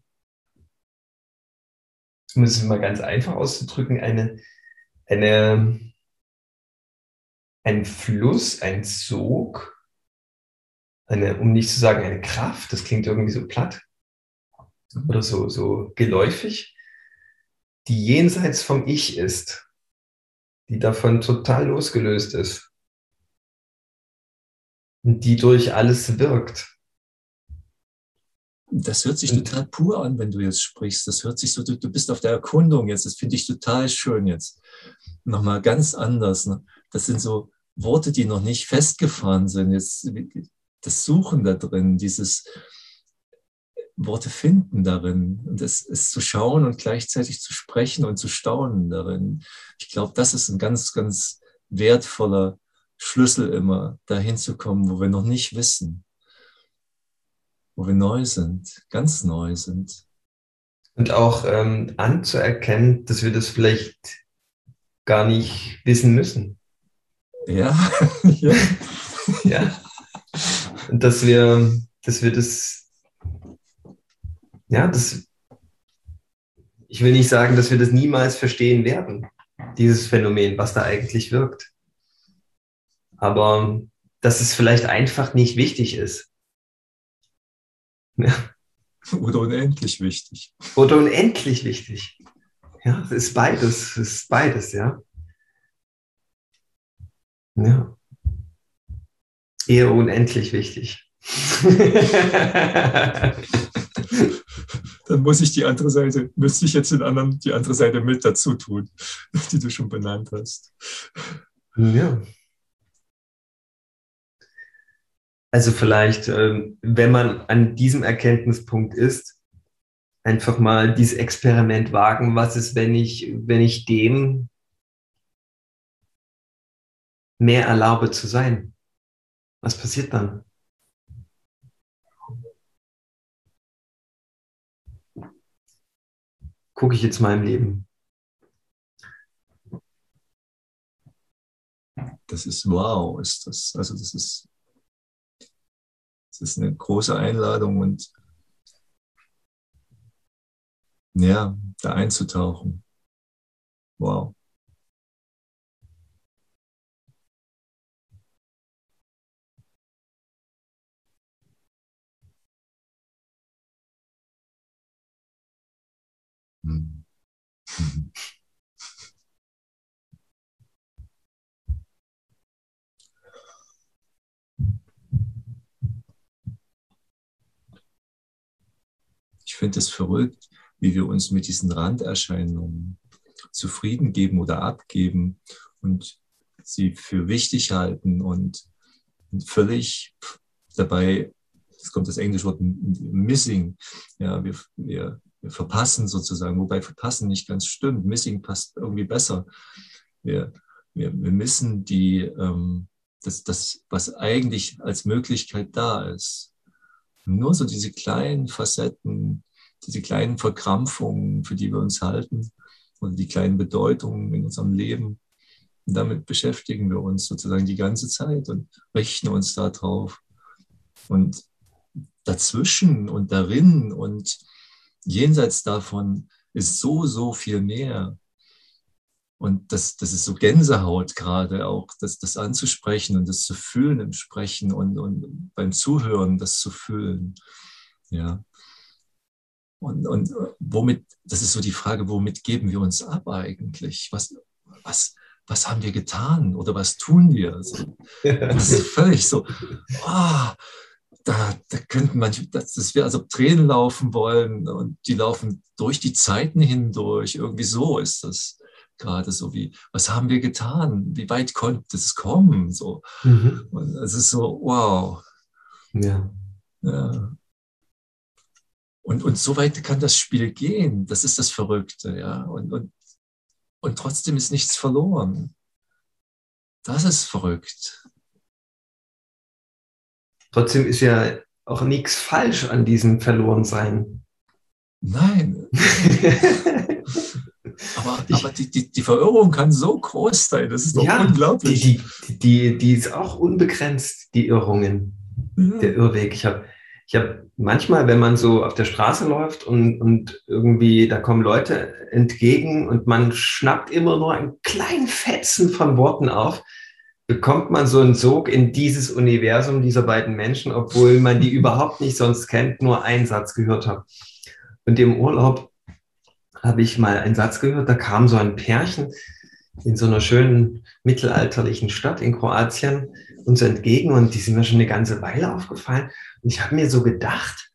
um es mal ganz einfach auszudrücken, eine, eine, ein Fluss, ein Sog, eine, um nicht zu sagen eine Kraft, das klingt irgendwie so platt oder so, so geläufig, die jenseits vom Ich ist, die davon total losgelöst ist und die durch alles wirkt. Das hört sich total pur an, wenn du jetzt sprichst. Das hört sich so, du, du bist auf der Erkundung jetzt. Das finde ich total schön jetzt. Nochmal ganz anders. Ne? Das sind so Worte, die noch nicht festgefahren sind. Jetzt das Suchen da drin, dieses Worte finden darin und es, es zu schauen und gleichzeitig zu sprechen und zu staunen darin. Ich glaube, das ist ein ganz, ganz wertvoller Schlüssel immer, dahin zu kommen, wo wir noch nicht wissen, wo wir neu sind, ganz neu sind. Und auch ähm, anzuerkennen, dass wir das vielleicht gar nicht wissen müssen. Ja, [LAUGHS] ja. ja. Und dass wir, dass wir das, ja, das, ich will nicht sagen, dass wir das niemals verstehen werden, dieses Phänomen, was da eigentlich wirkt. Aber dass es vielleicht einfach nicht wichtig ist. Ja. Oder unendlich wichtig. Oder unendlich wichtig. Ja, es ist beides, es ist beides, ja. Ja. Eher unendlich wichtig. [LAUGHS] [LAUGHS] Dann muss ich die andere Seite, müsste ich jetzt den anderen, die andere Seite mit dazu tun, [LAUGHS] die du schon benannt hast. Ja. Also vielleicht, ähm, wenn man an diesem Erkenntnispunkt ist, einfach mal dieses Experiment wagen. Was ist, wenn ich, wenn ich dem mehr erlaube zu sein? Was passiert dann? Gucke ich jetzt im Leben. Das ist wow, ist das. Also das ist das ist eine große Einladung und ja, da einzutauchen. Wow. Finde es verrückt, wie wir uns mit diesen Randerscheinungen zufrieden geben oder abgeben und sie für wichtig halten und völlig dabei, es kommt das englische Wort missing, ja, wir, wir verpassen sozusagen, wobei verpassen nicht ganz stimmt, missing passt irgendwie besser. Wir, wir, wir missen die, ähm, das, das, was eigentlich als Möglichkeit da ist. Nur so diese kleinen Facetten, diese kleinen Verkrampfungen, für die wir uns halten, oder die kleinen Bedeutungen in unserem Leben. Und damit beschäftigen wir uns sozusagen die ganze Zeit und richten uns darauf. Und dazwischen und darin und jenseits davon ist so, so viel mehr. Und das, das ist so Gänsehaut gerade auch, das, das anzusprechen und das zu fühlen im Sprechen und, und beim Zuhören das zu fühlen. Ja. Und, und womit, das ist so die Frage, womit geben wir uns ab eigentlich? Was, was, was haben wir getan oder was tun wir? Also, das ist [LAUGHS] völlig so, oh, da, da könnten manche, das, das wäre, als ob Tränen laufen wollen und die laufen durch die Zeiten hindurch. Irgendwie so ist das gerade so wie, was haben wir getan? Wie weit konnte es kommen? So. Mhm. Und es ist so, wow. Ja. ja. Und, und so weit kann das Spiel gehen. Das ist das Verrückte, ja. Und, und, und trotzdem ist nichts verloren. Das ist verrückt. Trotzdem ist ja auch nichts falsch an diesem Verlorensein. Nein. [LAUGHS] aber, aber die, die, die, Verirrung kann so groß sein, das ist doch ja, unglaublich. Die, die, die, die ist auch unbegrenzt, die Irrungen, ja. der Irrweg. Ich habe ich hab manchmal, wenn man so auf der Straße läuft und, und irgendwie, da kommen Leute entgegen und man schnappt immer nur einen kleinen Fetzen von Worten auf, bekommt man so einen Sog in dieses Universum dieser beiden Menschen, obwohl man die [LAUGHS] überhaupt nicht sonst kennt, nur einen Satz gehört hat. Und im Urlaub habe ich mal einen Satz gehört, da kam so ein Pärchen in so einer schönen mittelalterlichen Stadt in Kroatien uns entgegen und die sind mir schon eine ganze Weile aufgefallen. Und ich habe mir so gedacht,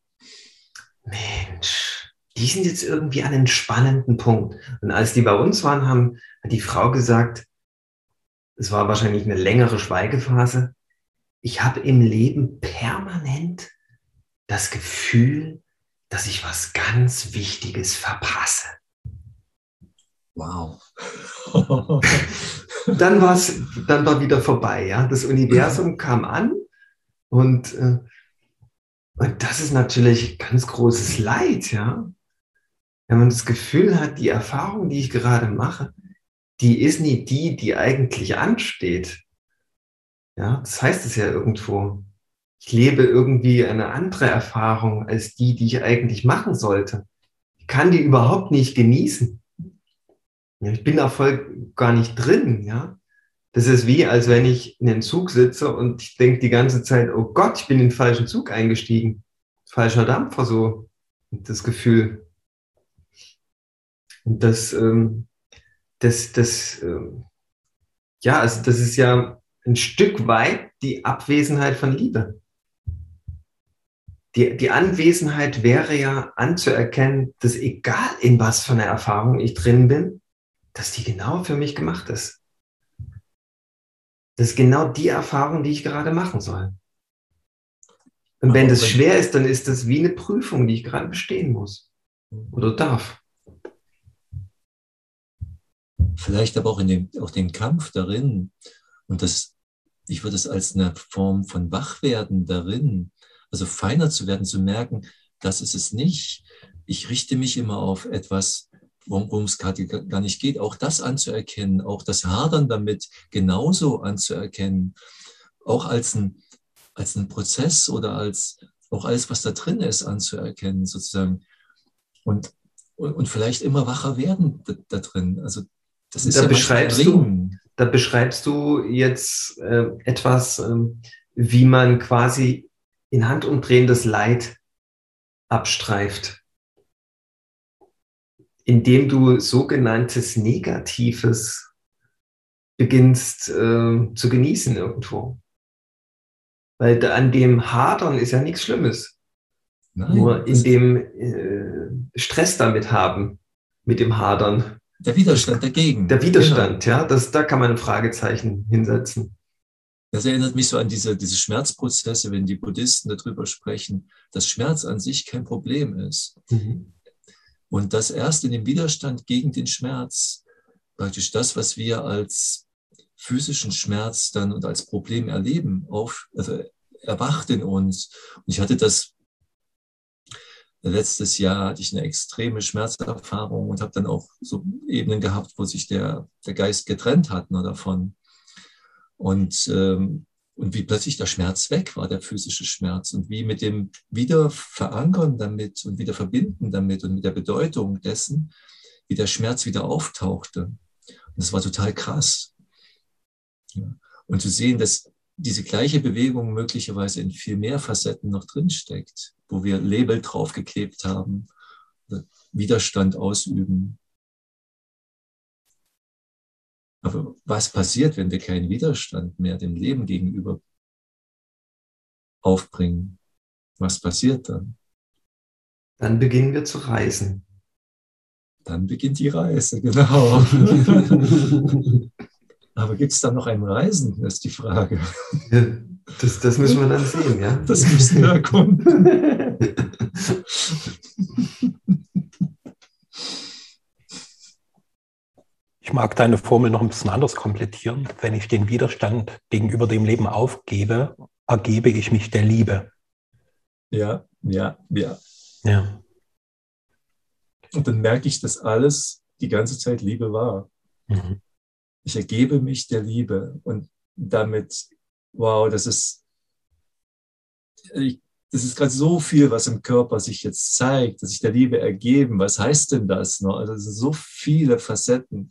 Mensch, die sind jetzt irgendwie an einem spannenden Punkt. Und als die bei uns waren, haben, hat die Frau gesagt, es war wahrscheinlich eine längere Schweigephase. Ich habe im Leben permanent das Gefühl, dass ich was ganz Wichtiges verpasse. Wow. [LAUGHS] dann war es, dann war wieder vorbei, ja. Das Universum [LAUGHS] kam an und, äh, und das ist natürlich ganz großes Leid, ja. Wenn man das Gefühl hat, die Erfahrung, die ich gerade mache, die ist nie die, die eigentlich ansteht. Ja, das heißt es ja irgendwo. Ich lebe irgendwie eine andere Erfahrung als die, die ich eigentlich machen sollte. Ich kann die überhaupt nicht genießen. Ja, ich bin da voll gar nicht drin, ja. Das ist wie, als wenn ich in den Zug sitze und ich denke die ganze Zeit, oh Gott, ich bin in den falschen Zug eingestiegen. Falscher Dampfer, so. das Gefühl. Und das, ähm, das, das, ähm, ja, also das ist ja ein Stück weit die Abwesenheit von Liebe. Die, die Anwesenheit wäre ja anzuerkennen, dass egal in was für einer Erfahrung ich drin bin, dass die genau für mich gemacht ist. Das ist genau die Erfahrung, die ich gerade machen soll. Und wenn das schwer ist, dann ist das wie eine Prüfung, die ich gerade bestehen muss oder darf. Vielleicht aber auch in dem, auch den Kampf darin. Und das, ich würde es als eine Form von Wachwerden darin, also feiner zu werden, zu merken, das ist es nicht. Ich richte mich immer auf etwas, worum es gerade gar nicht geht, auch das anzuerkennen, auch das Hadern damit genauso anzuerkennen, auch als ein, als ein Prozess oder als auch alles, was da drin ist, anzuerkennen, sozusagen. Und, und, vielleicht immer wacher werden da drin. Also das ist da ja beschreibst du, Da beschreibst du jetzt äh, etwas, äh, wie man quasi in Handumdrehen das Leid abstreift indem du sogenanntes Negatives beginnst äh, zu genießen irgendwo. Weil an dem Hadern ist ja nichts Schlimmes. Nein, Nur in dem äh, Stress damit haben, mit dem Hadern. Der Widerstand dagegen. Der Widerstand, genau. ja, das, da kann man ein Fragezeichen hinsetzen. Das erinnert mich so an diese, diese Schmerzprozesse, wenn die Buddhisten darüber sprechen, dass Schmerz an sich kein Problem ist. Mhm. Und das erst in dem Widerstand gegen den Schmerz, praktisch das, was wir als physischen Schmerz dann und als Problem erleben, auf, also erwacht in uns. Und ich hatte das letztes Jahr hatte ich eine extreme Schmerzerfahrung und habe dann auch so Ebenen gehabt, wo sich der, der Geist getrennt hat nur davon. Und ähm, und wie plötzlich der Schmerz weg war, der physische Schmerz und wie mit dem Wiederverankern damit und wieder verbinden damit und mit der Bedeutung dessen, wie der Schmerz wieder auftauchte. Und das war total krass. Ja. Und zu sehen, dass diese gleiche Bewegung möglicherweise in viel mehr Facetten noch drinsteckt, wo wir Label draufgeklebt haben, Widerstand ausüben, Aber was passiert, wenn wir keinen Widerstand mehr dem Leben gegenüber aufbringen? Was passiert dann? Dann beginnen wir zu reisen. Dann beginnt die Reise, [LAUGHS] genau. Aber gibt es dann noch ein Reisen, das ist die Frage. Ja, das, das müssen wir dann sehen, ja. Das müssen wir erkunden. [LAUGHS] Ich mag deine Formel noch ein bisschen anders komplettieren. Wenn ich den Widerstand gegenüber dem Leben aufgebe ergebe ich mich der Liebe. Ja, ja, ja. Ja. Und dann merke ich, dass alles die ganze Zeit Liebe war. Mhm. Ich ergebe mich der Liebe und damit, wow, das ist, ich, das ist gerade so viel, was im Körper sich jetzt zeigt, dass sich der Liebe ergeben. Was heißt denn das noch? Also es sind so viele Facetten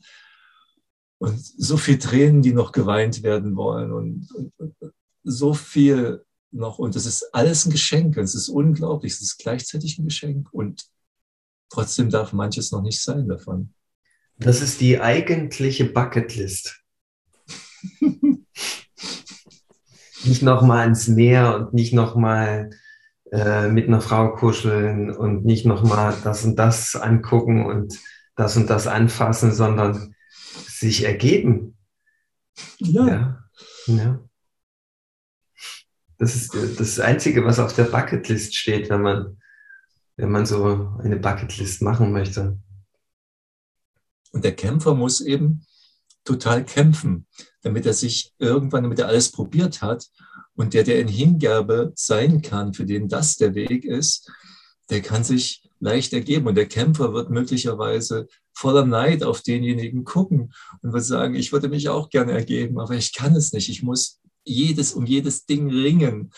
und so viele Tränen, die noch geweint werden wollen und, und, und so viel noch. Und das ist alles ein Geschenk. Es ist unglaublich. Es ist gleichzeitig ein Geschenk und trotzdem darf manches noch nicht sein davon. Das ist die eigentliche Bucketlist. [LAUGHS] nicht nochmal ins Meer und nicht nochmal äh, mit einer Frau kuscheln und nicht nochmal das und das angucken und das und das anfassen, sondern sich ergeben. Ja. ja. ja. Das ist das Einzige, was auf der Bucketlist steht, wenn man, wenn man so eine Bucketlist machen möchte. Und der Kämpfer muss eben total kämpfen, damit er sich irgendwann, damit er alles probiert hat und der, der in Hingabe sein kann, für den das der Weg ist, der kann sich leicht ergeben. Und der Kämpfer wird möglicherweise voller Neid auf denjenigen gucken und wird sagen, ich würde mich auch gerne ergeben, aber ich kann es nicht. Ich muss jedes um jedes Ding ringen.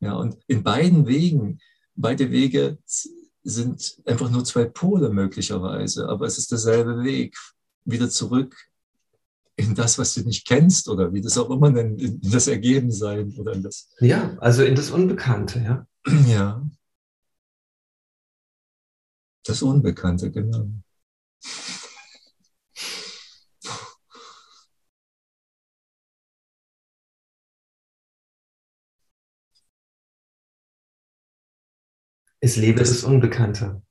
Ja, und in beiden Wegen, beide Wege sind einfach nur zwei Pole möglicherweise, aber es ist derselbe Weg, wieder zurück in das, was du nicht kennst oder wie das auch immer nennt, in das Ergebensein oder in das. Ja, also in das Unbekannte, ja. [CLEARS THROAT] Ja. Das Unbekannte, genau. Es lebe das, das Unbekannte.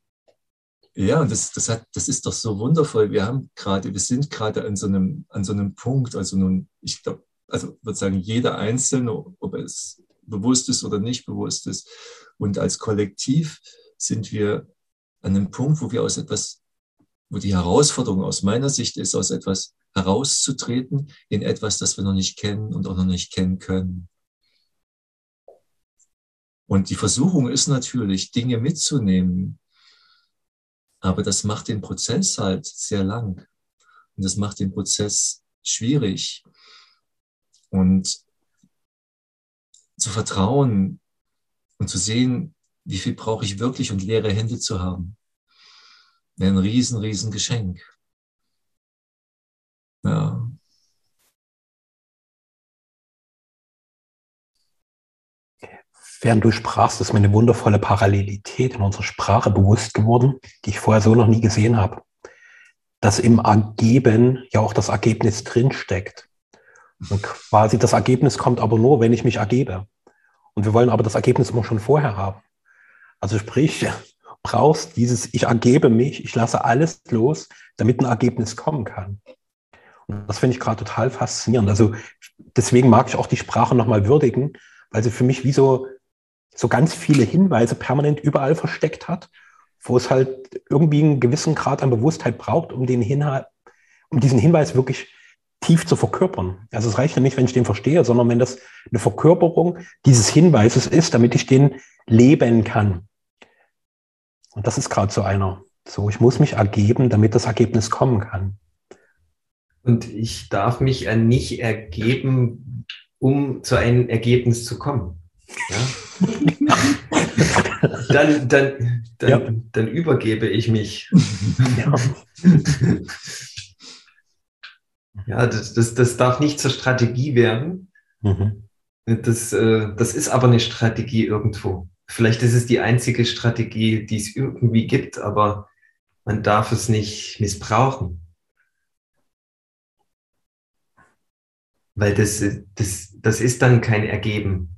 Ja, und das, das, hat, das ist doch so wundervoll. Wir haben gerade, wir sind gerade an so einem, an so einem Punkt, also nun, ich glaube, also würde sagen, jeder Einzelne, ob es bewusst ist oder nicht bewusst ist. Und als Kollektiv sind wir an einem Punkt, wo wir aus etwas, wo die Herausforderung aus meiner Sicht ist, aus etwas herauszutreten in etwas, das wir noch nicht kennen und auch noch nicht kennen können. Und die Versuchung ist natürlich, Dinge mitzunehmen, aber das macht den Prozess halt sehr lang. Und das macht den Prozess schwierig. Und zu vertrauen und zu sehen, wie viel brauche ich wirklich und leere Hände zu haben, wäre ein riesen, riesen Geschenk. Während du sprachst, ist mir eine wundervolle Parallelität in unserer Sprache bewusst geworden, die ich vorher so noch nie gesehen habe. Dass im Ergeben ja auch das Ergebnis drinsteckt. Und quasi das Ergebnis kommt aber nur, wenn ich mich ergebe. Und wir wollen aber das Ergebnis immer schon vorher haben. Also sprich, [LAUGHS] brauchst dieses Ich ergebe mich, ich lasse alles los, damit ein Ergebnis kommen kann. Und das finde ich gerade total faszinierend. Also deswegen mag ich auch die Sprache nochmal würdigen, weil sie für mich wie so so ganz viele Hinweise permanent überall versteckt hat, wo es halt irgendwie einen gewissen Grad an Bewusstheit braucht, um, den Hinhalt, um diesen Hinweis wirklich tief zu verkörpern. Also es reicht ja nicht, wenn ich den verstehe, sondern wenn das eine Verkörperung dieses Hinweises ist, damit ich den leben kann. Und das ist gerade so einer. So, ich muss mich ergeben, damit das Ergebnis kommen kann. Und ich darf mich nicht ergeben, um zu einem Ergebnis zu kommen. Ja? Dann, dann, dann, ja. dann übergebe ich mich. Ja, ja das, das, das darf nicht zur Strategie werden. Mhm. Das, äh, das ist aber eine Strategie irgendwo. Vielleicht ist es die einzige Strategie, die es irgendwie gibt, aber man darf es nicht missbrauchen. Weil das, das, das ist dann kein Ergeben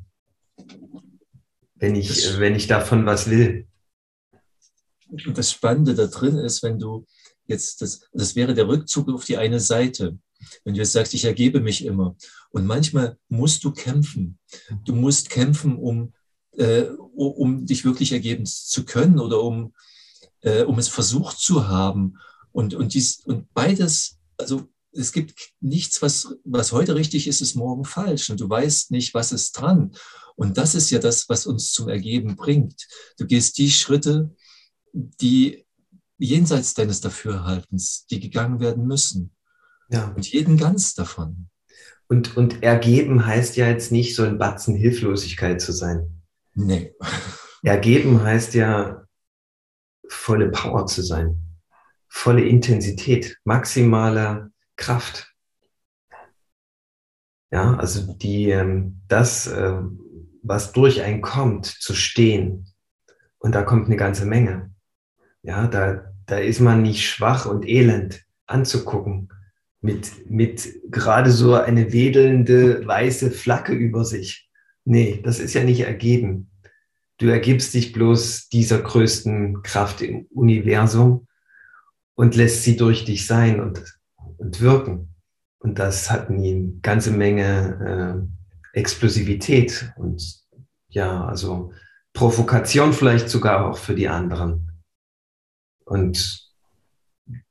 wenn ich, das, wenn ich davon was will. Das Spannende da drin ist, wenn du jetzt, das, das wäre der Rückzug auf die eine Seite. Wenn du jetzt sagst, ich ergebe mich immer. Und manchmal musst du kämpfen. Du musst kämpfen, um, äh, um dich wirklich ergeben zu können oder um, äh, um es versucht zu haben. Und, und, dies, und beides, also es gibt nichts, was, was heute richtig ist, ist morgen falsch. Und du weißt nicht, was ist dran. Und das ist ja das, was uns zum Ergeben bringt. Du gehst die Schritte, die jenseits deines Dafürhaltens, die gegangen werden müssen. Ja. Und jeden ganz davon. Und, und ergeben heißt ja jetzt nicht so ein Batzen Hilflosigkeit zu sein. Nee. Ergeben heißt ja volle Power zu sein, volle Intensität, maximale Kraft. Ja, also die, ähm, das, äh, was durch einen kommt, zu stehen. Und da kommt eine ganze Menge. Ja, da, da ist man nicht schwach und elend anzugucken, mit, mit gerade so eine wedelnde weiße Flagge über sich. Nee, das ist ja nicht ergeben. Du ergibst dich bloß dieser größten Kraft im Universum und lässt sie durch dich sein und, und wirken. Und das hat eine ganze Menge äh, Explosivität und ja, also Provokation vielleicht sogar auch für die anderen. Und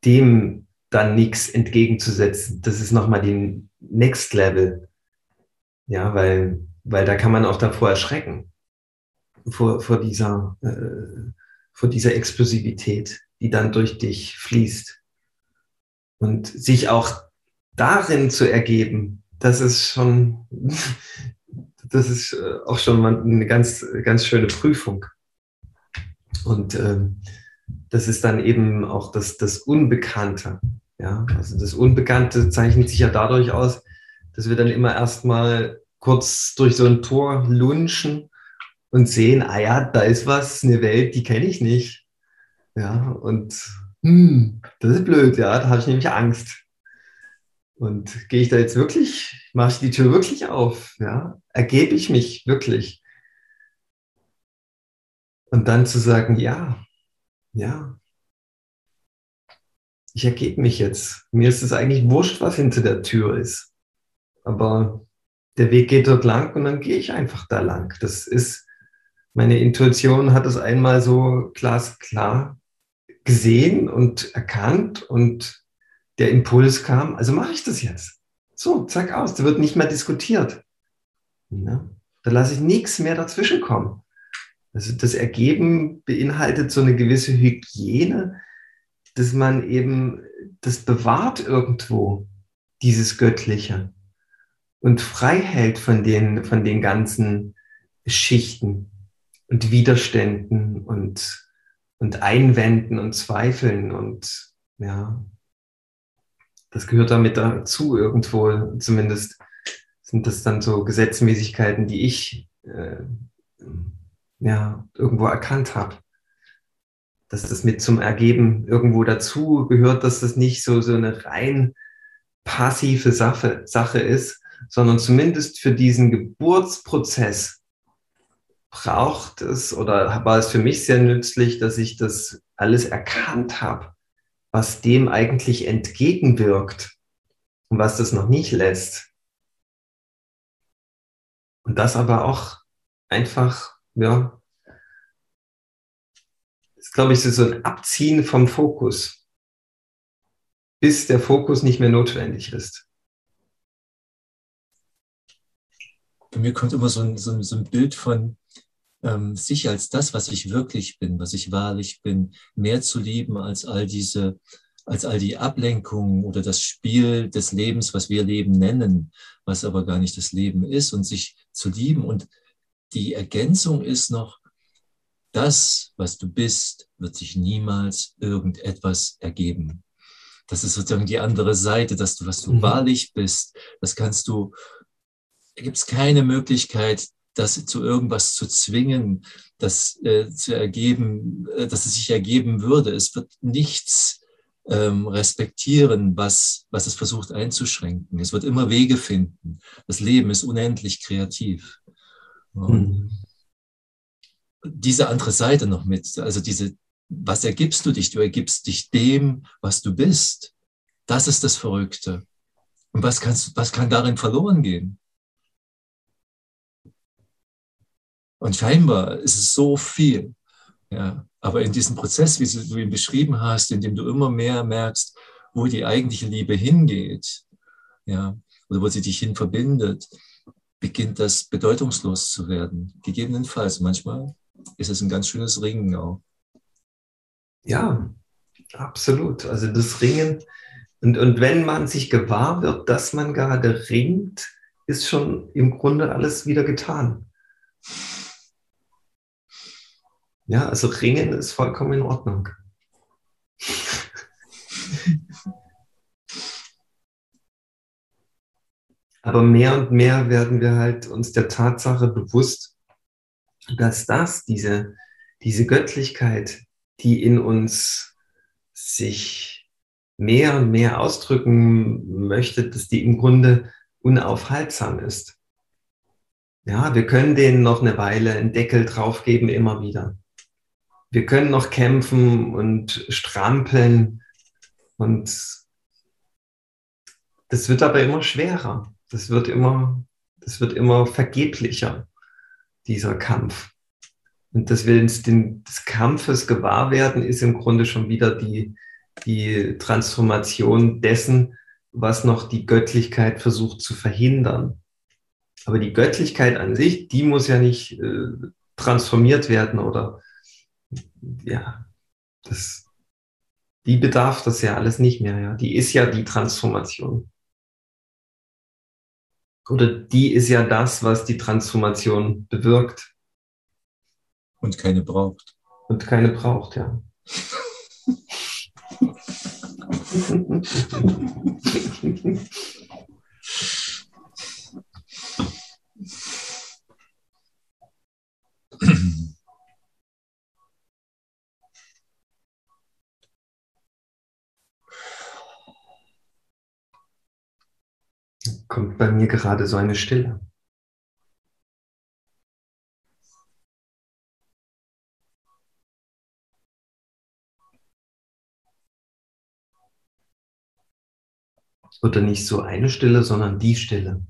dem dann nichts entgegenzusetzen, das ist nochmal die Next Level. Ja, weil, weil da kann man auch davor erschrecken, vor, vor, dieser, äh, vor dieser Explosivität, die dann durch dich fließt. Und sich auch darin zu ergeben, das ist schon, [LAUGHS] das ist äh, auch schon mal eine ganz, ganz schöne Prüfung. Und ähm, das ist dann eben auch das, das Unbekannte. Ja, also das Unbekannte zeichnet sich ja dadurch aus, dass wir dann immer erstmal kurz durch so ein Tor lunchen und sehen, ah ja, da ist was, eine Welt, die kenne ich nicht. Ja, und hm, das ist blöd, ja, da habe ich nämlich Angst. Und gehe ich da jetzt wirklich, mache ich die Tür wirklich auf, ja, ergebe ich mich wirklich. Und dann zu sagen, ja, ja, ich ergebe mich jetzt. Mir ist es eigentlich wurscht, was hinter der Tür ist. Aber der Weg geht dort lang und dann gehe ich einfach da lang. Das ist, meine Intuition hat es einmal so glasklar gesehen und erkannt und der Impuls kam, also mache ich das jetzt. So, zack aus, da wird nicht mehr diskutiert. Ja? Da lasse ich nichts mehr dazwischen kommen. Also das Ergeben beinhaltet so eine gewisse Hygiene, dass man eben das bewahrt irgendwo, dieses Göttliche und frei hält von den, von den ganzen Schichten und Widerständen und, und Einwänden und Zweifeln und ja, das gehört damit dazu irgendwo. Zumindest sind das dann so Gesetzmäßigkeiten, die ich äh, ja irgendwo erkannt habe. Dass das mit zum Ergeben irgendwo dazu gehört, dass das nicht so, so eine rein passive Sache, Sache ist, sondern zumindest für diesen Geburtsprozess braucht es oder war es für mich sehr nützlich, dass ich das alles erkannt habe was dem eigentlich entgegenwirkt und was das noch nicht lässt. Und das aber auch einfach, ja, ist, glaube ich, so ein Abziehen vom Fokus, bis der Fokus nicht mehr notwendig ist. Bei mir kommt immer so ein, so ein, so ein Bild von, ähm, sich als das, was ich wirklich bin, was ich wahrlich bin, mehr zu lieben als all diese, als all die Ablenkungen oder das Spiel des Lebens, was wir Leben nennen, was aber gar nicht das Leben ist und sich zu lieben. Und die Ergänzung ist noch, das, was du bist, wird sich niemals irgendetwas ergeben. Das ist sozusagen die andere Seite, dass du, was du mhm. wahrlich bist, das kannst du, da gibt es keine Möglichkeit, das zu irgendwas zu zwingen, das äh, zu ergeben, äh, dass es sich ergeben würde. Es wird nichts ähm, respektieren, was, was es versucht einzuschränken. Es wird immer Wege finden. Das Leben ist unendlich kreativ. Mhm. Diese andere Seite noch mit, also diese, was ergibst du dich? Du ergibst dich dem, was du bist. Das ist das Verrückte. Und was, kannst, was kann darin verloren gehen? Und scheinbar ist es so viel. Ja. Aber in diesem Prozess, wie du ihn beschrieben hast, in dem du immer mehr merkst, wo die eigentliche Liebe hingeht, ja, oder wo sie dich hin verbindet, beginnt das bedeutungslos zu werden. Gegebenenfalls, manchmal ist es ein ganz schönes Ringen auch. Ja, absolut. Also das Ringen. Und, und wenn man sich gewahr wird, dass man gerade ringt, ist schon im Grunde alles wieder getan. Ja, also Ringen ist vollkommen in Ordnung. Aber mehr und mehr werden wir halt uns der Tatsache bewusst, dass das, diese, diese Göttlichkeit, die in uns sich mehr und mehr ausdrücken möchte, dass die im Grunde unaufhaltsam ist. Ja, wir können denen noch eine Weile einen Deckel draufgeben, immer wieder. Wir können noch kämpfen und strampeln und das wird aber immer schwerer. Das wird immer, das wird immer vergeblicher, dieser Kampf. Und dass wir uns den, des Kampfes gewahr werden, ist im Grunde schon wieder die, die Transformation dessen, was noch die Göttlichkeit versucht zu verhindern. Aber die Göttlichkeit an sich, die muss ja nicht äh, transformiert werden oder ja, das, die bedarf das ja alles nicht mehr. Ja, die ist ja die Transformation. Oder die ist ja das, was die Transformation bewirkt. Und keine braucht. Und keine braucht, ja. [LAUGHS] [LAUGHS] kommt bei mir gerade so eine Stille. Oder nicht so eine Stille, sondern die Stille.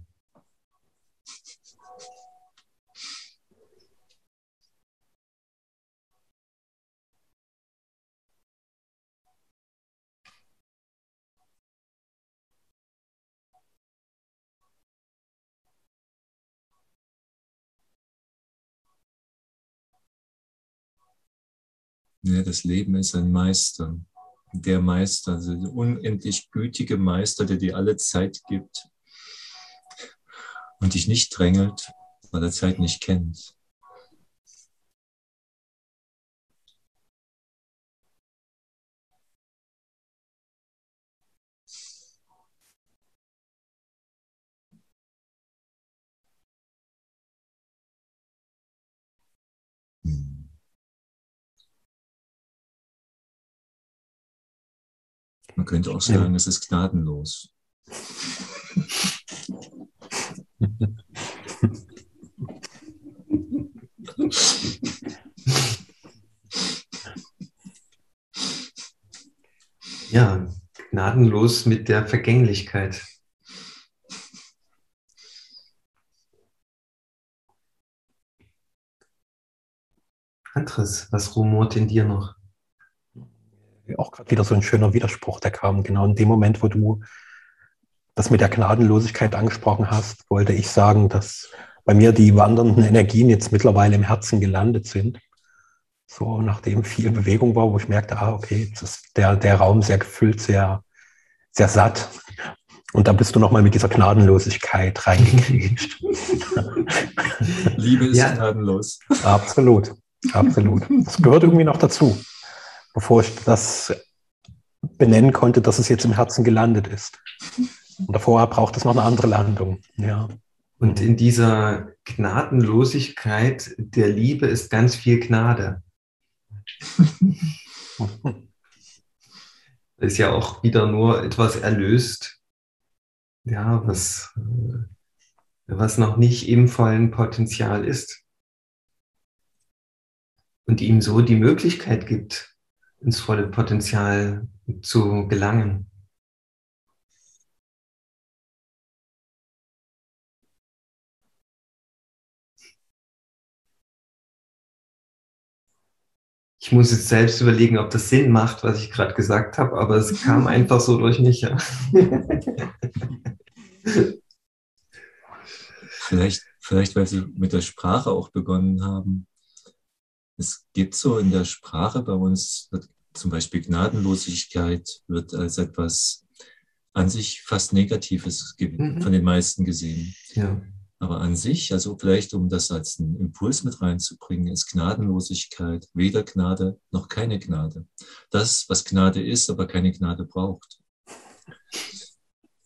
Ja, das Leben ist ein Meister. Der Meister, also der unendlich gütige Meister, der dir alle Zeit gibt und dich nicht drängelt, weil er Zeit nicht kennt. Man könnte auch sagen, ja. es ist gnadenlos. Ja, gnadenlos mit der Vergänglichkeit. Anderes, was rumort in dir noch? Auch gerade wieder so ein schöner Widerspruch, der kam. Genau in dem Moment, wo du das mit der Gnadenlosigkeit angesprochen hast, wollte ich sagen, dass bei mir die wandernden Energien jetzt mittlerweile im Herzen gelandet sind. So nachdem viel Bewegung war, wo ich merkte, ah, okay, jetzt ist der, der Raum sehr gefüllt, sehr, sehr satt. Und da bist du nochmal mit dieser Gnadenlosigkeit reingekriegt. [LAUGHS] Liebe ist ja. gnadenlos. Absolut, absolut. Das gehört irgendwie noch dazu bevor ich das benennen konnte, dass es jetzt im Herzen gelandet ist. Und davor braucht es noch eine andere Landung. Ja. Und in dieser Gnadenlosigkeit der Liebe ist ganz viel Gnade. [LAUGHS] ist ja auch wieder nur etwas erlöst, ja, was, was noch nicht im vollen Potenzial ist. Und ihm so die Möglichkeit gibt, ins volle Potenzial zu gelangen. Ich muss jetzt selbst überlegen, ob das Sinn macht, was ich gerade gesagt habe, aber es kam [LAUGHS] einfach so durch mich. Ja. Vielleicht, vielleicht, weil Sie mit der Sprache auch begonnen haben. Es gibt so in der Sprache bei uns, wird zum Beispiel Gnadenlosigkeit wird als etwas an sich fast Negatives mhm. von den meisten gesehen. Ja. Aber an sich, also vielleicht um das als einen Impuls mit reinzubringen, ist Gnadenlosigkeit weder Gnade noch keine Gnade. Das, was Gnade ist, aber keine Gnade braucht.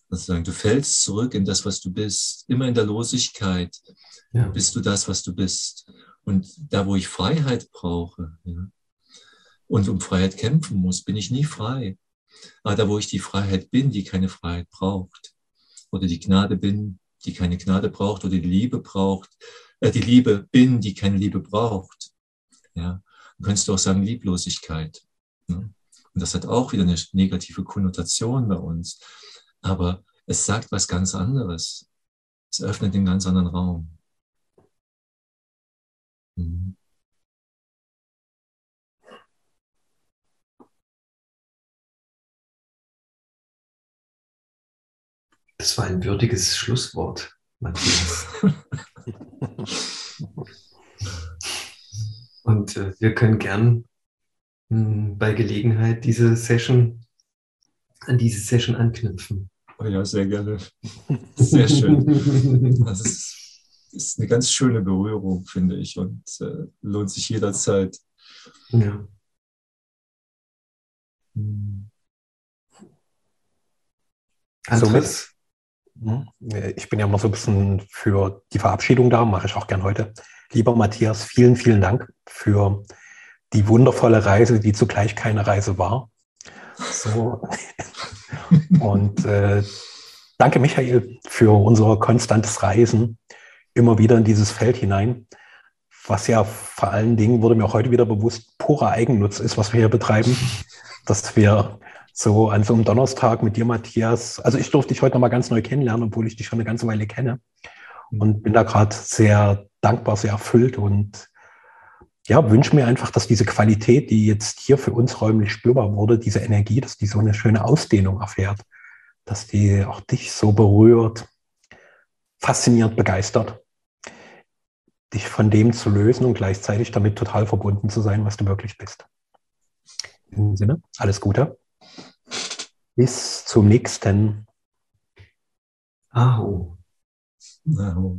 Also sagen, du fällst zurück in das, was du bist. Immer in der Losigkeit ja. bist du das, was du bist. Und da, wo ich Freiheit brauche ja, und um Freiheit kämpfen muss, bin ich nie frei. Aber da, wo ich die Freiheit bin, die keine Freiheit braucht, oder die Gnade bin, die keine Gnade braucht oder die Liebe braucht, äh, die Liebe bin, die keine Liebe braucht. Ja, dann könntest du auch sagen Lieblosigkeit. Ne? Und das hat auch wieder eine negative Konnotation bei uns. Aber es sagt was ganz anderes. Es öffnet den ganz anderen Raum. Das war ein würdiges Schlusswort, Matthias. [LAUGHS] Und äh, wir können gern mh, hm, bei Gelegenheit diese Session an diese Session anknüpfen. Oh ja, sehr gerne. Sehr schön. Das ist, ist eine ganz schöne Berührung, finde ich, und äh, lohnt sich jederzeit. Ja. Hm. Andres? Hm? Ich bin ja immer so ein bisschen für die Verabschiedung da, mache ich auch gern heute. Lieber Matthias, vielen, vielen Dank für die wundervolle Reise, die zugleich keine Reise war. So. [LAUGHS] Und äh, danke, Michael, für unser konstantes Reisen immer wieder in dieses Feld hinein, was ja vor allen Dingen, wurde mir auch heute wieder bewusst, purer Eigennutz ist, was wir hier betreiben, dass wir so an so einem Donnerstag mit dir, Matthias. Also ich durfte dich heute nochmal ganz neu kennenlernen, obwohl ich dich schon eine ganze Weile kenne. Und bin da gerade sehr dankbar, sehr erfüllt und ja, wünsche mir einfach, dass diese Qualität, die jetzt hier für uns räumlich spürbar wurde, diese Energie, dass die so eine schöne Ausdehnung erfährt, dass die auch dich so berührt, fasziniert, begeistert, dich von dem zu lösen und gleichzeitig damit total verbunden zu sein, was du wirklich bist. In dem Sinne, alles Gute. Bis zum nächsten. Aho. Aho.